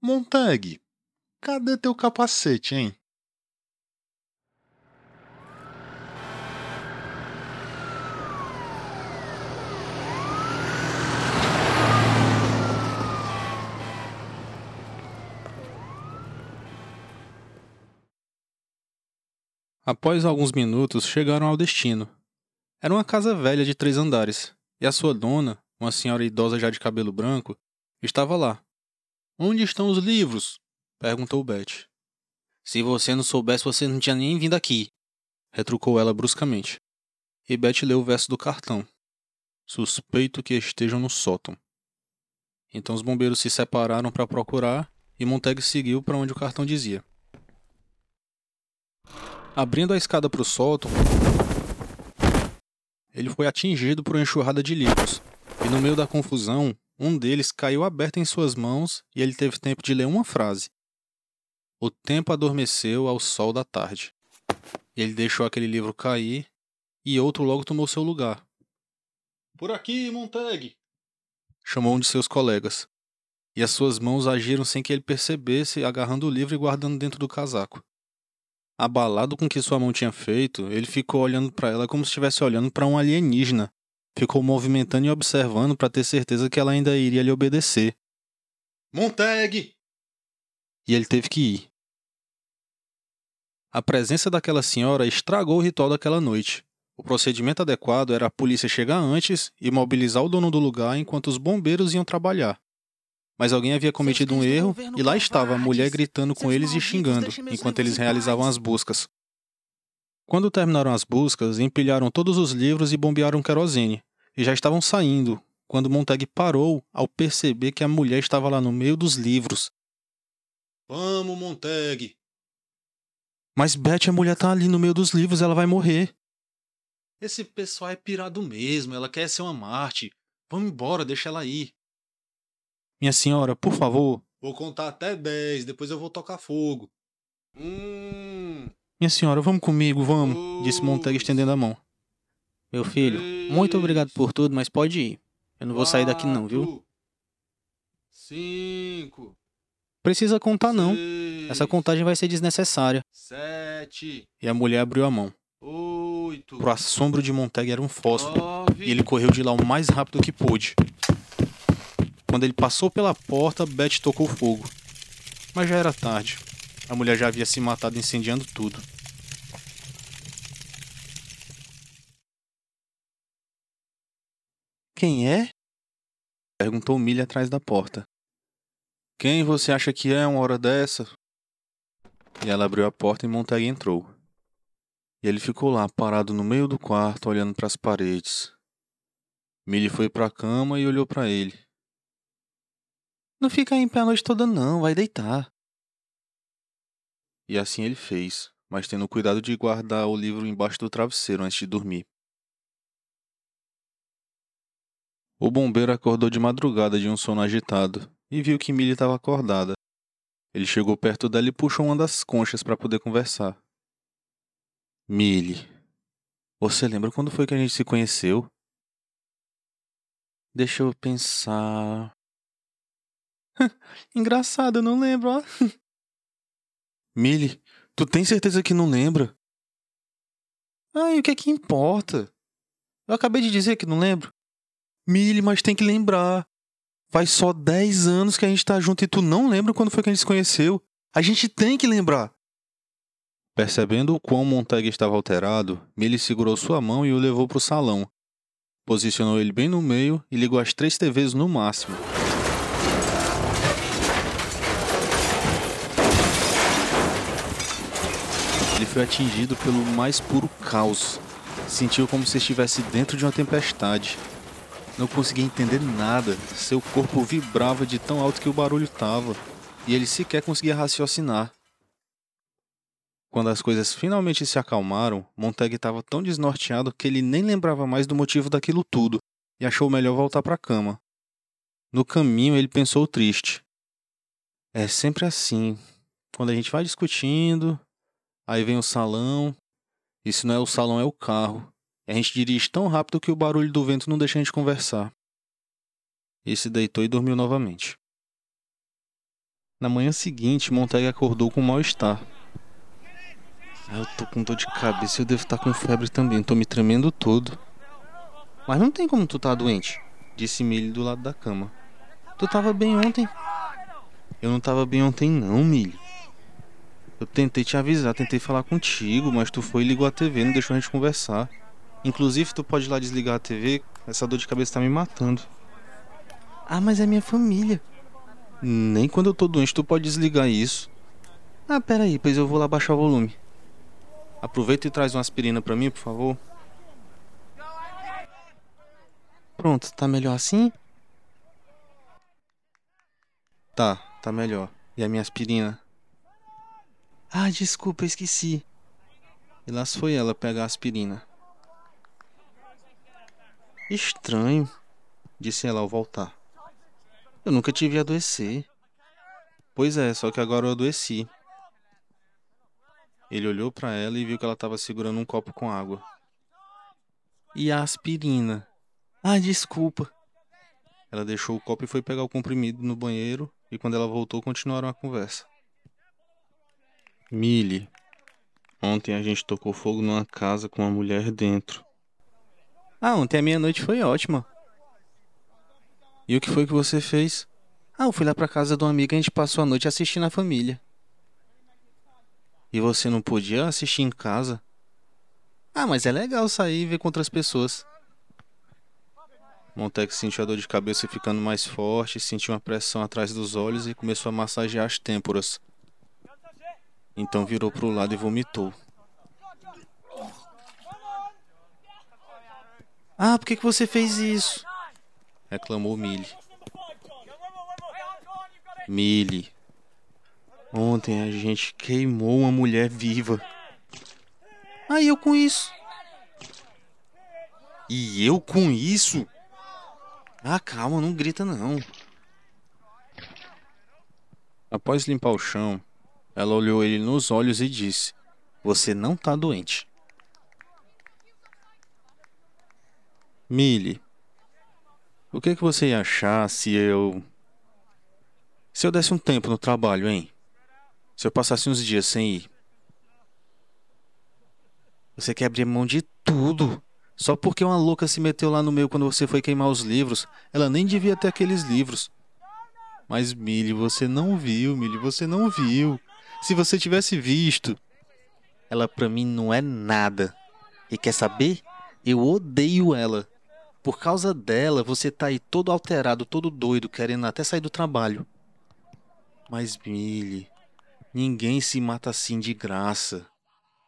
Montag, cadê teu capacete, hein? Após alguns minutos, chegaram ao destino. Era uma casa velha de três andares, e a sua dona, uma senhora idosa já de cabelo branco, estava lá. Onde estão os livros? perguntou Beth. Se você não soubesse, você não tinha nem vindo aqui, retrucou ela bruscamente. E Beth leu o verso do cartão. Suspeito que estejam no sótão. Então os bombeiros se separaram para procurar e Montag seguiu para onde o cartão dizia. Abrindo a escada para o sótão, ele foi atingido por uma enxurrada de livros, e no meio da confusão, um deles caiu aberto em suas mãos e ele teve tempo de ler uma frase. O tempo adormeceu ao sol da tarde. Ele deixou aquele livro cair e outro logo tomou seu lugar. Por aqui, Montag! chamou um de seus colegas. E as suas mãos agiram sem que ele percebesse, agarrando o livro e guardando dentro do casaco. Abalado com o que sua mão tinha feito, ele ficou olhando para ela como se estivesse olhando para um alienígena. Ficou movimentando e observando para ter certeza que ela ainda iria lhe obedecer. Montag! E ele teve que ir. A presença daquela senhora estragou o ritual daquela noite. O procedimento adequado era a polícia chegar antes e mobilizar o dono do lugar enquanto os bombeiros iam trabalhar. Mas alguém havia cometido um erro e lá estava a mulher gritando com eles e xingando, enquanto eles realizavam as buscas. Quando terminaram as buscas, empilharam todos os livros e bombearam querosene, e já estavam saindo, quando Montag parou ao perceber que a mulher estava lá no meio dos livros. Vamos, Montag! Mas Beth, a mulher tá ali no meio dos livros, ela vai morrer. Esse pessoal é pirado mesmo, ela quer ser uma Marte. Vamos embora, deixa ela ir. Minha senhora, por favor. Vou contar até dez, depois eu vou tocar fogo. Hum. Minha senhora, vamos comigo, vamos, disse Montag estendendo a mão. Meu filho, três, muito obrigado por tudo, mas pode ir. Eu não vou quatro, sair daqui não, viu? Cinco. Precisa contar não. Seis, Essa contagem vai ser desnecessária. Sete. E a mulher abriu a mão. Oito. Pro assombro de Montag era um fósforo. Nove, e ele correu de lá o mais rápido que pôde. Quando ele passou pela porta, Beth tocou fogo. Mas já era tarde. A mulher já havia se matado incendiando tudo. Quem é? Perguntou Milha atrás da porta. Quem você acha que é uma hora dessa? E ela abriu a porta e Montag entrou. E ele ficou lá, parado no meio do quarto, olhando para as paredes. Millie foi para a cama e olhou para ele. Não fica aí em pé a noite toda, não, vai deitar. E assim ele fez, mas tendo cuidado de guardar o livro embaixo do travesseiro antes de dormir. O bombeiro acordou de madrugada de um sono agitado e viu que Millie estava acordada. Ele chegou perto dela e puxou uma das conchas para poder conversar. Millie, você lembra quando foi que a gente se conheceu? Deixa eu pensar. Engraçado, eu não lembro, ó. Millie, tu tem certeza que não lembra? Ai, o que é que importa? Eu acabei de dizer que não lembro. Millie, mas tem que lembrar. Faz só 10 anos que a gente tá junto e tu não lembra quando foi que a gente se conheceu. A gente tem que lembrar. Percebendo o quão Montag estava alterado, Millie segurou sua mão e o levou para o salão. Posicionou ele bem no meio e ligou as três TVs no máximo. Ele foi atingido pelo mais puro caos. Sentiu como se estivesse dentro de uma tempestade. Não conseguia entender nada. Seu corpo vibrava de tão alto que o barulho estava. E ele sequer conseguia raciocinar. Quando as coisas finalmente se acalmaram, Montag estava tão desnorteado que ele nem lembrava mais do motivo daquilo tudo e achou melhor voltar para a cama. No caminho, ele pensou triste. É sempre assim. Quando a gente vai discutindo, Aí vem o salão. E se não é o salão, é o carro. E a gente dirige tão rápido que o barulho do vento não deixa a gente conversar. E se deitou e dormiu novamente. Na manhã seguinte, Montag acordou com mal-estar. Ah, eu tô com dor de cabeça e eu devo estar com febre também. Tô me tremendo todo. Mas não tem como tu tá doente, disse Millie do lado da cama. Tu tava bem ontem. Eu não tava bem ontem não, Millie. Eu tentei te avisar, tentei falar contigo, mas tu foi e ligou a TV, não deixou a gente conversar. Inclusive, tu pode ir lá desligar a TV, essa dor de cabeça tá me matando. Ah, mas é minha família. Nem quando eu tô doente tu pode desligar isso. Ah, pera aí, pois eu vou lá baixar o volume. Aproveita e traz uma aspirina para mim, por favor. Pronto, tá melhor assim? Tá, tá melhor. E a minha aspirina? Ah, desculpa, esqueci. E lá foi ela pegar a aspirina. Estranho, disse ela ao voltar. Eu nunca tive adoecer. Pois é, só que agora eu adoeci. Ele olhou para ela e viu que ela estava segurando um copo com água. E a aspirina? Ah, desculpa. Ela deixou o copo e foi pegar o comprimido no banheiro, e quando ela voltou, continuaram a conversa. Millie, ontem a gente tocou fogo numa casa com uma mulher dentro. Ah, ontem a minha noite foi ótima. E o que foi que você fez? Ah, eu fui lá pra casa de uma amiga e a gente passou a noite assistindo a família. E você não podia assistir em casa? Ah, mas é legal sair e ver com outras pessoas. Montex sentiu a dor de cabeça ficando mais forte, sentiu uma pressão atrás dos olhos e começou a massagear as têmporas. Então virou para o lado e vomitou. Ah, por que, que você fez isso? Reclamou Millie. Millie, ontem a gente queimou uma mulher viva. Ah, eu com isso? E eu com isso? Ah, calma, não grita não. Após limpar o chão, ela olhou ele nos olhos e disse: Você não tá doente. Millie, o que, que você ia achar se eu. Se eu desse um tempo no trabalho, hein? Se eu passasse uns dias sem ir? Você quer abrir mão de tudo. Só porque uma louca se meteu lá no meio quando você foi queimar os livros. Ela nem devia ter aqueles livros. Mas, Millie, você não viu, Millie, você não viu. Se você tivesse visto. Ela pra mim não é nada. E quer saber? Eu odeio ela. Por causa dela, você tá aí todo alterado, todo doido, querendo até sair do trabalho. Mas, Millie, ninguém se mata assim de graça.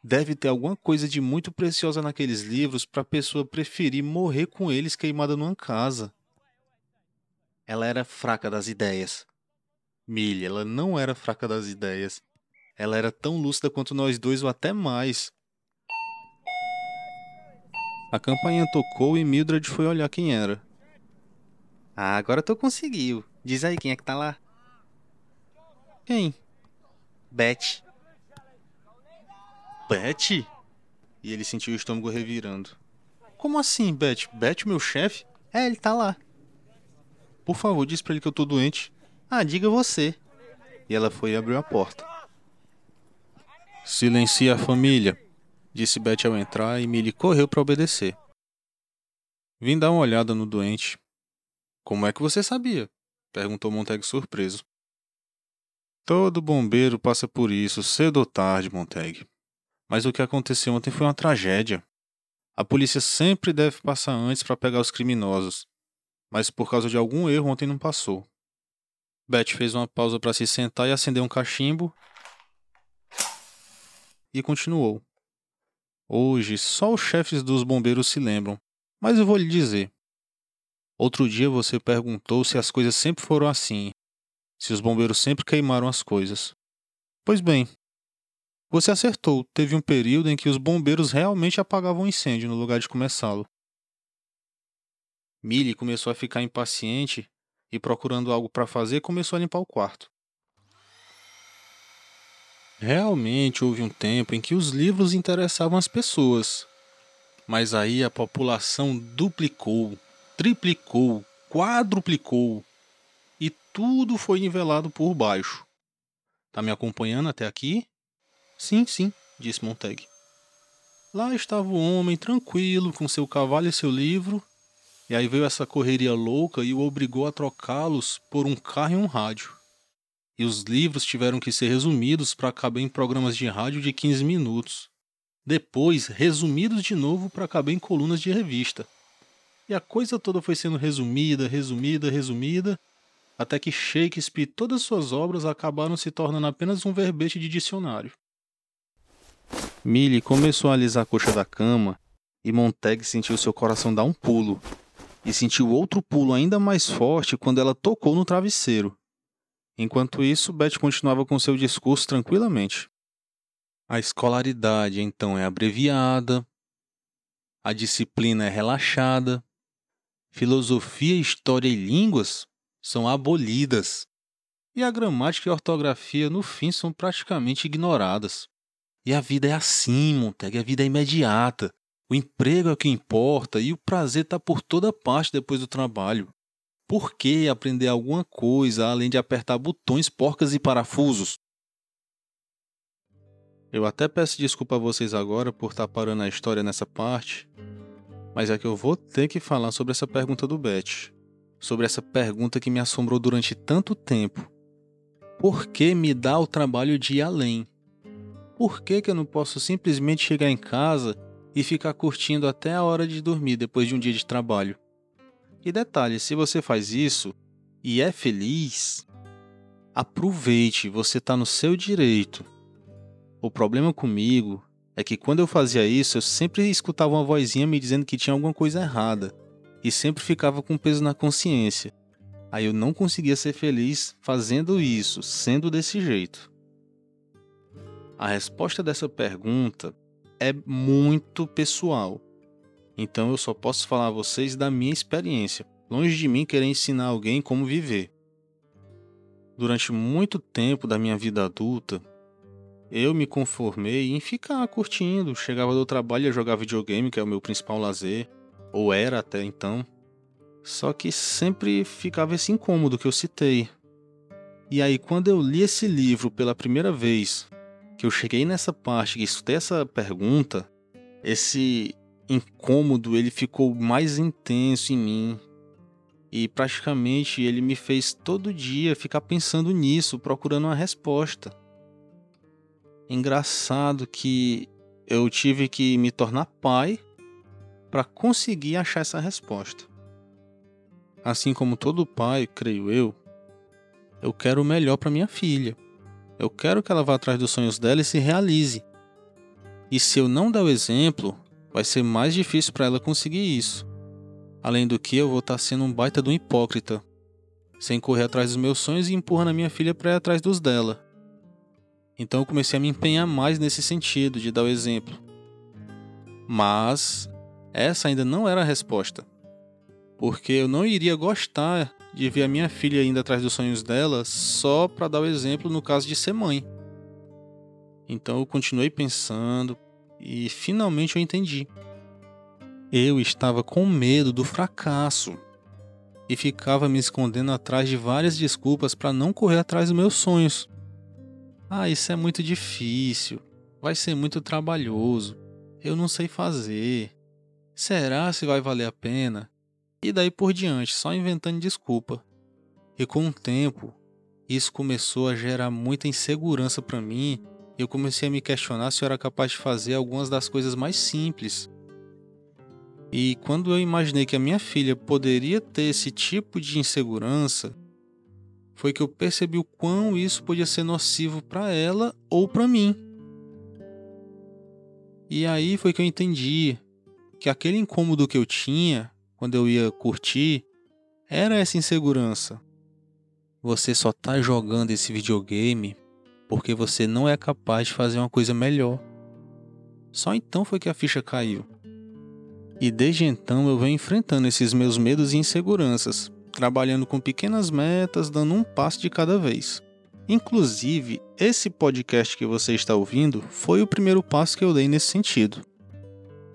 Deve ter alguma coisa de muito preciosa naqueles livros para a pessoa preferir morrer com eles queimada numa casa. Ela era fraca das ideias. Millie, ela não era fraca das ideias. Ela era tão lúcida quanto nós dois ou até mais. A campainha tocou e Mildred foi olhar quem era. Ah, agora tu conseguiu. Diz aí quem é que tá lá. Quem? Beth. Beth? E ele sentiu o estômago revirando. Como assim, Beth? Beth, meu chefe? É, ele tá lá. Por favor, diz pra ele que eu tô doente. Ah, diga você. E ela foi e abriu a porta. Silencia a família, disse Beth ao entrar e Millie correu para obedecer. Vim dar uma olhada no doente. Como é que você sabia? perguntou Montag surpreso. Todo bombeiro passa por isso, cedo ou tarde, Montag. Mas o que aconteceu ontem foi uma tragédia. A polícia sempre deve passar antes para pegar os criminosos, mas por causa de algum erro ontem não passou. Beth fez uma pausa para se sentar e acender um cachimbo e continuou. Hoje só os chefes dos bombeiros se lembram, mas eu vou lhe dizer. Outro dia você perguntou se as coisas sempre foram assim, se os bombeiros sempre queimaram as coisas. Pois bem, você acertou, teve um período em que os bombeiros realmente apagavam o incêndio no lugar de começá-lo. Millie começou a ficar impaciente e, procurando algo para fazer, começou a limpar o quarto. Realmente houve um tempo em que os livros interessavam as pessoas. Mas aí a população duplicou, triplicou, quadruplicou e tudo foi nivelado por baixo. Tá me acompanhando até aqui? Sim, sim, disse Montag. Lá estava o homem tranquilo com seu cavalo e seu livro, e aí veio essa correria louca e o obrigou a trocá-los por um carro e um rádio. E os livros tiveram que ser resumidos para caber em programas de rádio de 15 minutos. Depois, resumidos de novo para caber em colunas de revista. E a coisa toda foi sendo resumida, resumida, resumida, até que Shakespeare e todas suas obras acabaram se tornando apenas um verbete de dicionário. Millie começou a alisar a coxa da cama e Montag sentiu seu coração dar um pulo. E sentiu outro pulo ainda mais forte quando ela tocou no travesseiro. Enquanto isso, Beth continuava com seu discurso tranquilamente. A escolaridade então é abreviada, a disciplina é relaxada, filosofia, história e línguas são abolidas, e a gramática e a ortografia, no fim, são praticamente ignoradas. E a vida é assim, Montag, a vida é imediata. O emprego é o que importa e o prazer está por toda parte depois do trabalho. Por que aprender alguma coisa além de apertar botões, porcas e parafusos? Eu até peço desculpa a vocês agora por estar tá parando a história nessa parte, mas é que eu vou ter que falar sobre essa pergunta do Beth. Sobre essa pergunta que me assombrou durante tanto tempo. Por que me dá o trabalho de ir além? Por que, que eu não posso simplesmente chegar em casa e ficar curtindo até a hora de dormir depois de um dia de trabalho? E detalhe, se você faz isso e é feliz, aproveite, você está no seu direito. O problema comigo é que quando eu fazia isso, eu sempre escutava uma vozinha me dizendo que tinha alguma coisa errada e sempre ficava com peso na consciência. Aí eu não conseguia ser feliz fazendo isso, sendo desse jeito. A resposta dessa pergunta é muito pessoal. Então eu só posso falar a vocês da minha experiência, longe de mim querer ensinar alguém como viver. Durante muito tempo da minha vida adulta, eu me conformei em ficar curtindo. Chegava do trabalho e jogar videogame, que é o meu principal lazer, ou era até então. Só que sempre ficava esse incômodo que eu citei. E aí, quando eu li esse livro pela primeira vez, que eu cheguei nessa parte, que escutei essa pergunta, esse incômodo ele ficou mais intenso em mim. E praticamente ele me fez todo dia ficar pensando nisso, procurando uma resposta. Engraçado que eu tive que me tornar pai para conseguir achar essa resposta. Assim como todo pai, creio eu, eu quero o melhor para minha filha. Eu quero que ela vá atrás dos sonhos dela e se realize. E se eu não der o exemplo, vai ser mais difícil para ela conseguir isso. Além do que, eu vou estar tá sendo um baita do hipócrita, sem correr atrás dos meus sonhos e empurrando a minha filha para ir atrás dos dela. Então eu comecei a me empenhar mais nesse sentido de dar o exemplo. Mas essa ainda não era a resposta. Porque eu não iria gostar de ver a minha filha indo atrás dos sonhos dela só para dar o exemplo no caso de ser mãe. Então eu continuei pensando e finalmente eu entendi. Eu estava com medo do fracasso e ficava me escondendo atrás de várias desculpas para não correr atrás dos meus sonhos. Ah, isso é muito difícil. Vai ser muito trabalhoso. Eu não sei fazer. Será se vai valer a pena? E daí por diante, só inventando desculpa. E com o tempo, isso começou a gerar muita insegurança para mim eu comecei a me questionar se eu era capaz de fazer algumas das coisas mais simples. E quando eu imaginei que a minha filha poderia ter esse tipo de insegurança, foi que eu percebi o quão isso podia ser nocivo para ela ou para mim. E aí foi que eu entendi que aquele incômodo que eu tinha quando eu ia curtir era essa insegurança. Você só tá jogando esse videogame porque você não é capaz de fazer uma coisa melhor. Só então foi que a ficha caiu. E desde então eu venho enfrentando esses meus medos e inseguranças, trabalhando com pequenas metas, dando um passo de cada vez. Inclusive, esse podcast que você está ouvindo foi o primeiro passo que eu dei nesse sentido.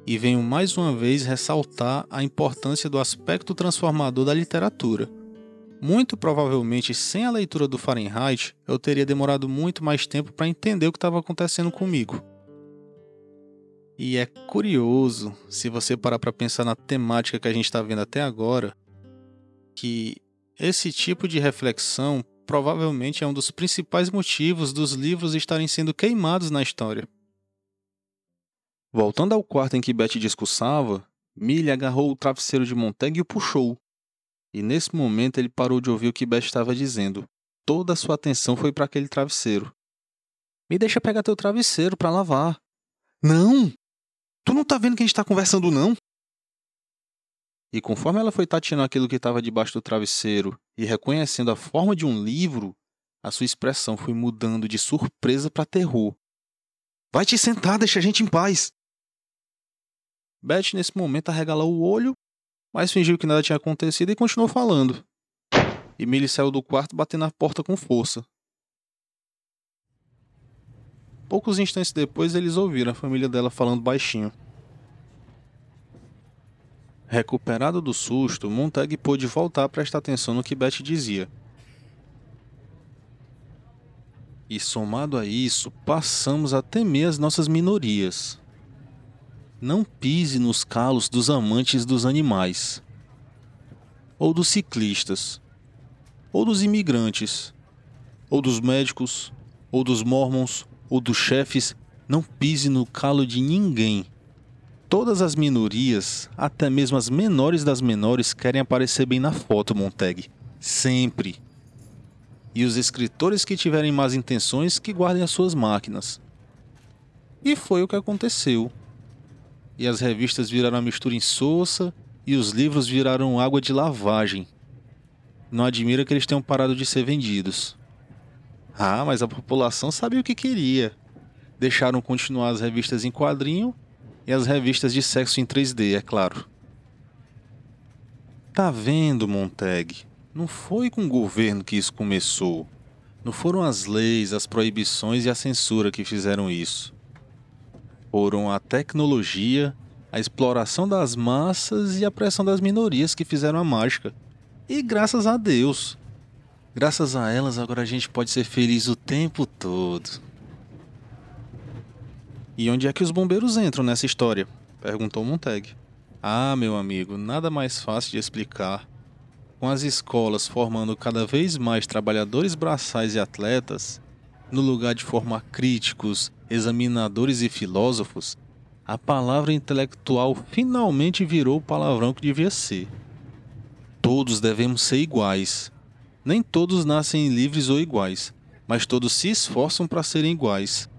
E venho mais uma vez ressaltar a importância do aspecto transformador da literatura. Muito provavelmente, sem a leitura do Fahrenheit, eu teria demorado muito mais tempo para entender o que estava acontecendo comigo. E é curioso, se você parar para pensar na temática que a gente está vendo até agora, que esse tipo de reflexão provavelmente é um dos principais motivos dos livros estarem sendo queimados na história. Voltando ao quarto em que Betty discursava, Millie agarrou o travesseiro de Montag e o puxou. E nesse momento ele parou de ouvir o que Betty estava dizendo. Toda a sua atenção foi para aquele travesseiro. Me deixa pegar teu travesseiro para lavar. Não! Tu não tá vendo que a gente tá conversando, não? E conforme ela foi tateando aquilo que estava debaixo do travesseiro e reconhecendo a forma de um livro, a sua expressão foi mudando de surpresa para terror. Vai te sentar, deixa a gente em paz. Beth, nesse momento, arregalou o olho, mas fingiu que nada tinha acontecido e continuou falando. E Millie saiu do quarto batendo na porta com força. Poucos instantes depois, eles ouviram a família dela falando baixinho. Recuperado do susto, Montag pôde voltar a prestar atenção no que Beth dizia. E somado a isso, passamos a temer as nossas minorias. Não pise nos calos dos amantes dos animais, ou dos ciclistas, ou dos imigrantes, ou dos médicos, ou dos mormons, ou dos chefes. Não pise no calo de ninguém. Todas as minorias, até mesmo as menores das menores, querem aparecer bem na foto, Montag. Sempre. E os escritores que tiverem más intenções que guardem as suas máquinas. E foi o que aconteceu e as revistas viraram a mistura insossa e os livros viraram água de lavagem. Não admira que eles tenham parado de ser vendidos. Ah, mas a população sabia o que queria. Deixaram continuar as revistas em quadrinho e as revistas de sexo em 3D, é claro. Tá vendo, Montag? Não foi com o governo que isso começou. Não foram as leis, as proibições e a censura que fizeram isso foram a tecnologia, a exploração das massas e a pressão das minorias que fizeram a mágica. E graças a Deus, graças a elas agora a gente pode ser feliz o tempo todo. E onde é que os bombeiros entram nessa história? perguntou Montag. Ah, meu amigo, nada mais fácil de explicar. Com as escolas formando cada vez mais trabalhadores braçais e atletas, no lugar de formar críticos, examinadores e filósofos, a palavra intelectual finalmente virou o palavrão que devia ser. Todos devemos ser iguais. Nem todos nascem livres ou iguais, mas todos se esforçam para serem iguais.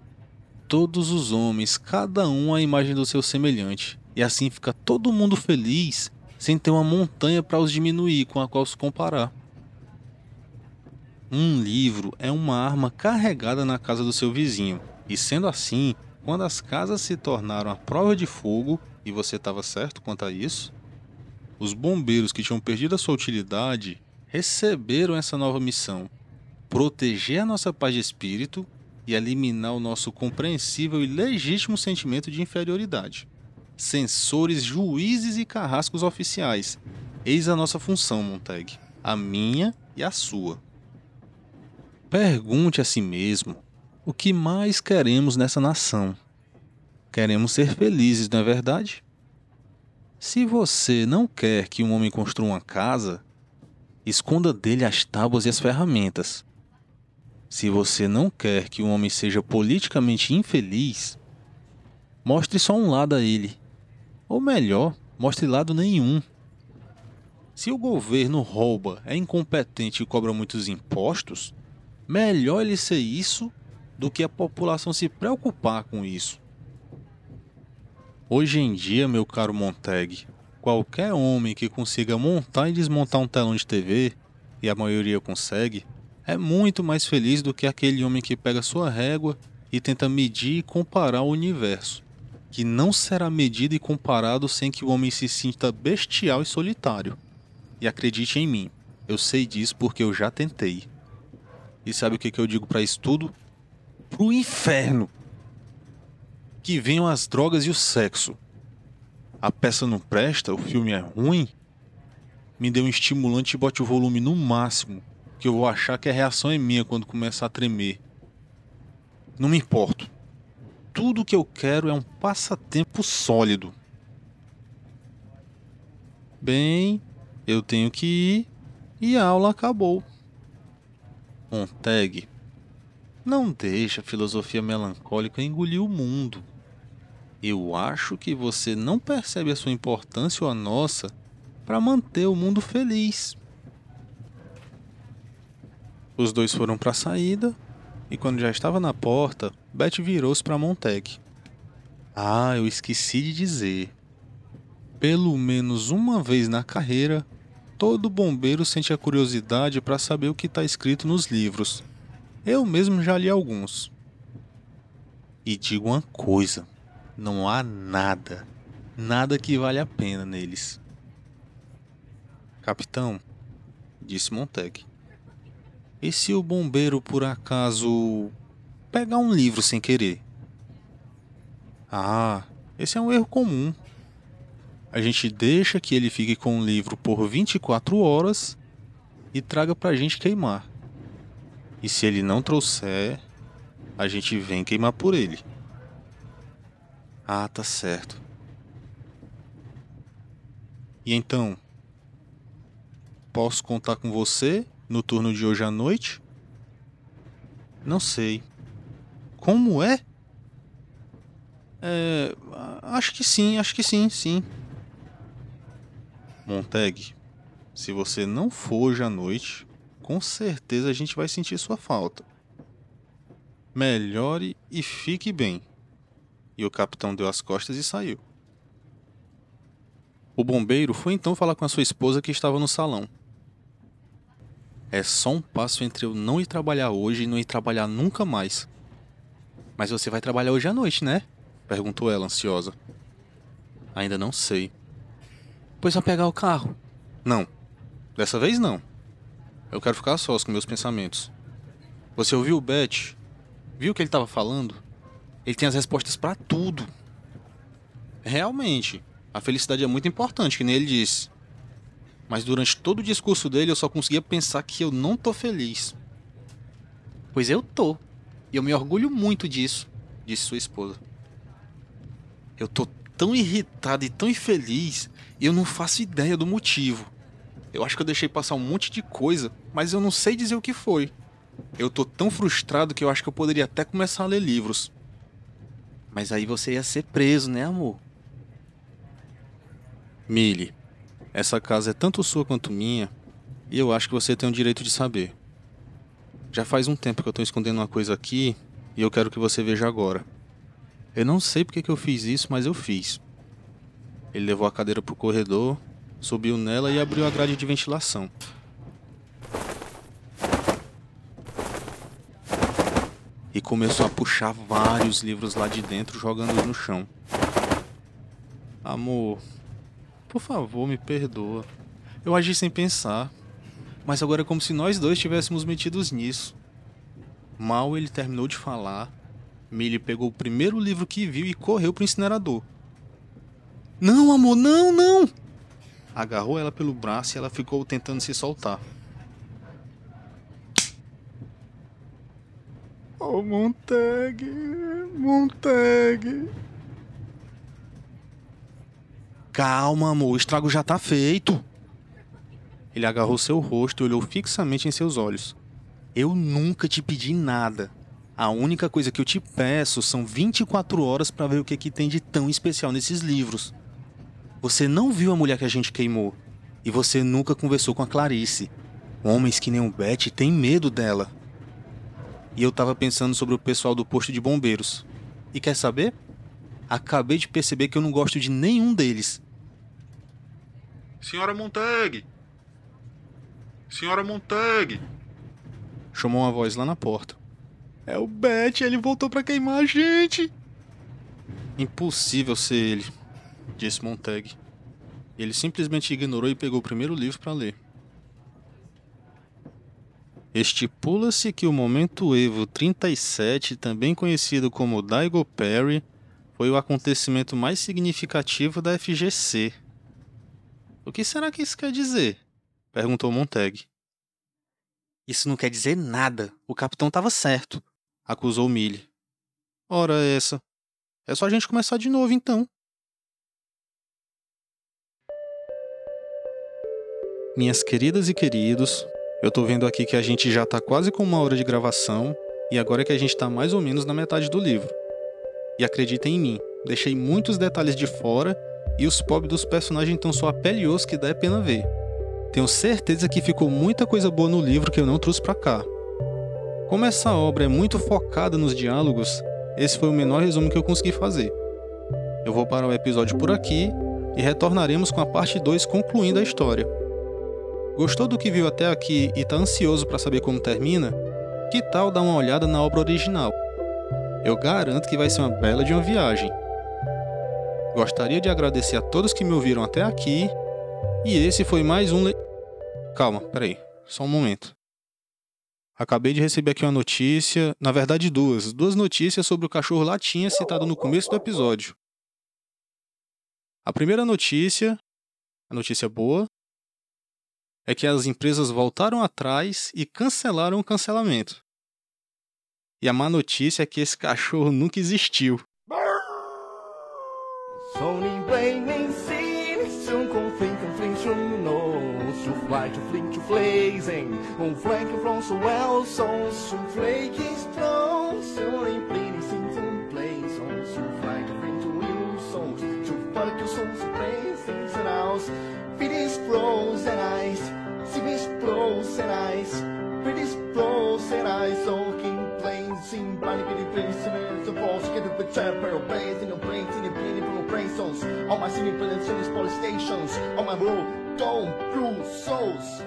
Todos os homens, cada um à imagem do seu semelhante, e assim fica todo mundo feliz, sem ter uma montanha para os diminuir com a qual se comparar. Um livro é uma arma carregada na casa do seu vizinho. E sendo assim, quando as casas se tornaram a prova de fogo, e você estava certo quanto a isso, os bombeiros que tinham perdido a sua utilidade receberam essa nova missão: proteger a nossa paz de espírito e eliminar o nosso compreensível e legítimo sentimento de inferioridade. Censores, juízes e carrascos oficiais. Eis a nossa função, Montag. A minha e a sua. Pergunte a si mesmo o que mais queremos nessa nação. Queremos ser felizes, não é verdade? Se você não quer que um homem construa uma casa, esconda dele as tábuas e as ferramentas. Se você não quer que um homem seja politicamente infeliz, mostre só um lado a ele. Ou melhor, mostre lado nenhum. Se o governo rouba, é incompetente e cobra muitos impostos, melhor ele ser isso do que a população se preocupar com isso. Hoje em dia, meu caro Montag, qualquer homem que consiga montar e desmontar um telão de TV, e a maioria consegue, é muito mais feliz do que aquele homem que pega sua régua e tenta medir e comparar o universo, que não será medido e comparado sem que o homem se sinta bestial e solitário. E acredite em mim, eu sei disso porque eu já tentei. E sabe o que, que eu digo para isso tudo? Pro inferno. Que venham as drogas e o sexo. A peça não presta, o filme é ruim. Me dê um estimulante e bote o volume no máximo, que eu vou achar que a reação é minha quando começar a tremer. Não me importo. Tudo que eu quero é um passatempo sólido. Bem, eu tenho que ir e a aula acabou. Montag, não deixa a filosofia melancólica engolir o mundo. Eu acho que você não percebe a sua importância ou a nossa para manter o mundo feliz. Os dois foram para a saída e quando já estava na porta, Beth virou-se para Montag. Ah, eu esqueci de dizer. Pelo menos uma vez na carreira, todo bombeiro sente a curiosidade para saber o que está escrito nos livros. Eu mesmo já li alguns. E digo uma coisa: não há nada, nada que vale a pena neles. Capitão, disse Montag, e se o bombeiro por acaso pegar um livro sem querer? Ah, esse é um erro comum. A gente deixa que ele fique com o livro por 24 horas e traga pra gente queimar. E se ele não trouxer, a gente vem queimar por ele. Ah, tá certo. E então? Posso contar com você no turno de hoje à noite? Não sei. Como é? É. Acho que sim, acho que sim, sim. Montag, se você não for hoje à noite, com certeza a gente vai sentir sua falta. Melhore e fique bem. E o capitão deu as costas e saiu. O bombeiro foi então falar com a sua esposa que estava no salão. É só um passo entre eu não ir trabalhar hoje e não ir trabalhar nunca mais. Mas você vai trabalhar hoje à noite, né? Perguntou ela, ansiosa. Ainda não sei. Pois vai pegar o carro. Não. Dessa vez não. Eu quero ficar sós com meus pensamentos. Você ouviu o Beth? Viu o que ele estava falando? Ele tem as respostas para tudo. Realmente, a felicidade é muito importante, que nem ele disse. Mas durante todo o discurso dele eu só conseguia pensar que eu não tô feliz. Pois eu tô. E eu me orgulho muito disso, disse sua esposa. Eu tô tão irritado e tão infeliz e eu não faço ideia do motivo. Eu acho que eu deixei passar um monte de coisa, mas eu não sei dizer o que foi. Eu tô tão frustrado que eu acho que eu poderia até começar a ler livros. Mas aí você ia ser preso, né, amor? Millie, essa casa é tanto sua quanto minha, e eu acho que você tem o direito de saber. Já faz um tempo que eu tô escondendo uma coisa aqui, e eu quero que você veja agora. Eu não sei porque que eu fiz isso, mas eu fiz. Ele levou a cadeira pro corredor, subiu nela e abriu a grade de ventilação. E começou a puxar vários livros lá de dentro, jogando-os no chão. Amor, por favor, me perdoa. Eu agi sem pensar. Mas agora é como se nós dois tivéssemos metidos nisso. Mal ele terminou de falar, Millie pegou o primeiro livro que viu e correu pro incinerador. Não, amor, não, não! Agarrou ela pelo braço e ela ficou tentando se soltar. Oh, Montag, Montag. Calma, amor, o estrago já tá feito. Ele agarrou seu rosto e olhou fixamente em seus olhos. Eu nunca te pedi nada. A única coisa que eu te peço são 24 horas para ver o que, que tem de tão especial nesses livros. Você não viu a mulher que a gente queimou. E você nunca conversou com a Clarice. Homens que nem o Beth têm medo dela. E eu tava pensando sobre o pessoal do posto de bombeiros. E quer saber? Acabei de perceber que eu não gosto de nenhum deles. Senhora Montag! Senhora Montag! Chamou uma voz lá na porta. É o Bet, ele voltou para queimar a gente! Impossível ser ele, disse Montag. Ele simplesmente ignorou e pegou o primeiro livro para ler. Estipula-se que o momento Evo 37, também conhecido como Daigo Perry, foi o acontecimento mais significativo da FGC, o que será que isso quer dizer? perguntou Montag. Isso não quer dizer nada. O capitão estava certo, acusou Millie. Ora essa. É só a gente começar de novo então. Minhas queridas e queridos, Eu tô vendo aqui que a gente já tá quase com uma hora de gravação e agora é que a gente tá mais ou menos na metade do livro. E acreditem em mim, deixei muitos detalhes de fora e os pobres dos personagens estão só pele e osso que dá é pena ver. Tenho certeza que ficou muita coisa boa no livro que eu não trouxe para cá. Como essa obra é muito focada nos diálogos, esse foi o menor resumo que eu consegui fazer. Eu vou parar o episódio por aqui e retornaremos com a parte 2 concluindo a história. Gostou do que viu até aqui e está ansioso para saber como termina? Que tal dar uma olhada na obra original? Eu garanto que vai ser uma bela de uma viagem. Gostaria de agradecer a todos que me ouviram até aqui. E esse foi mais um. Le... Calma, peraí, só um momento. Acabei de receber aqui uma notícia, na verdade duas, duas notícias sobre o cachorro latinha citado no começo do episódio. A primeira notícia, a notícia boa, é que as empresas voltaram atrás e cancelaram o cancelamento. E a má notícia é que esse cachorro nunca existiu. Places and blows eyes, British blows and eyes, all king planes in bunny bitty place, and falls, get up with temporal planes in the brains, in the beautiful brain souls, all my city planets in these police stations, all my road, don't blue souls.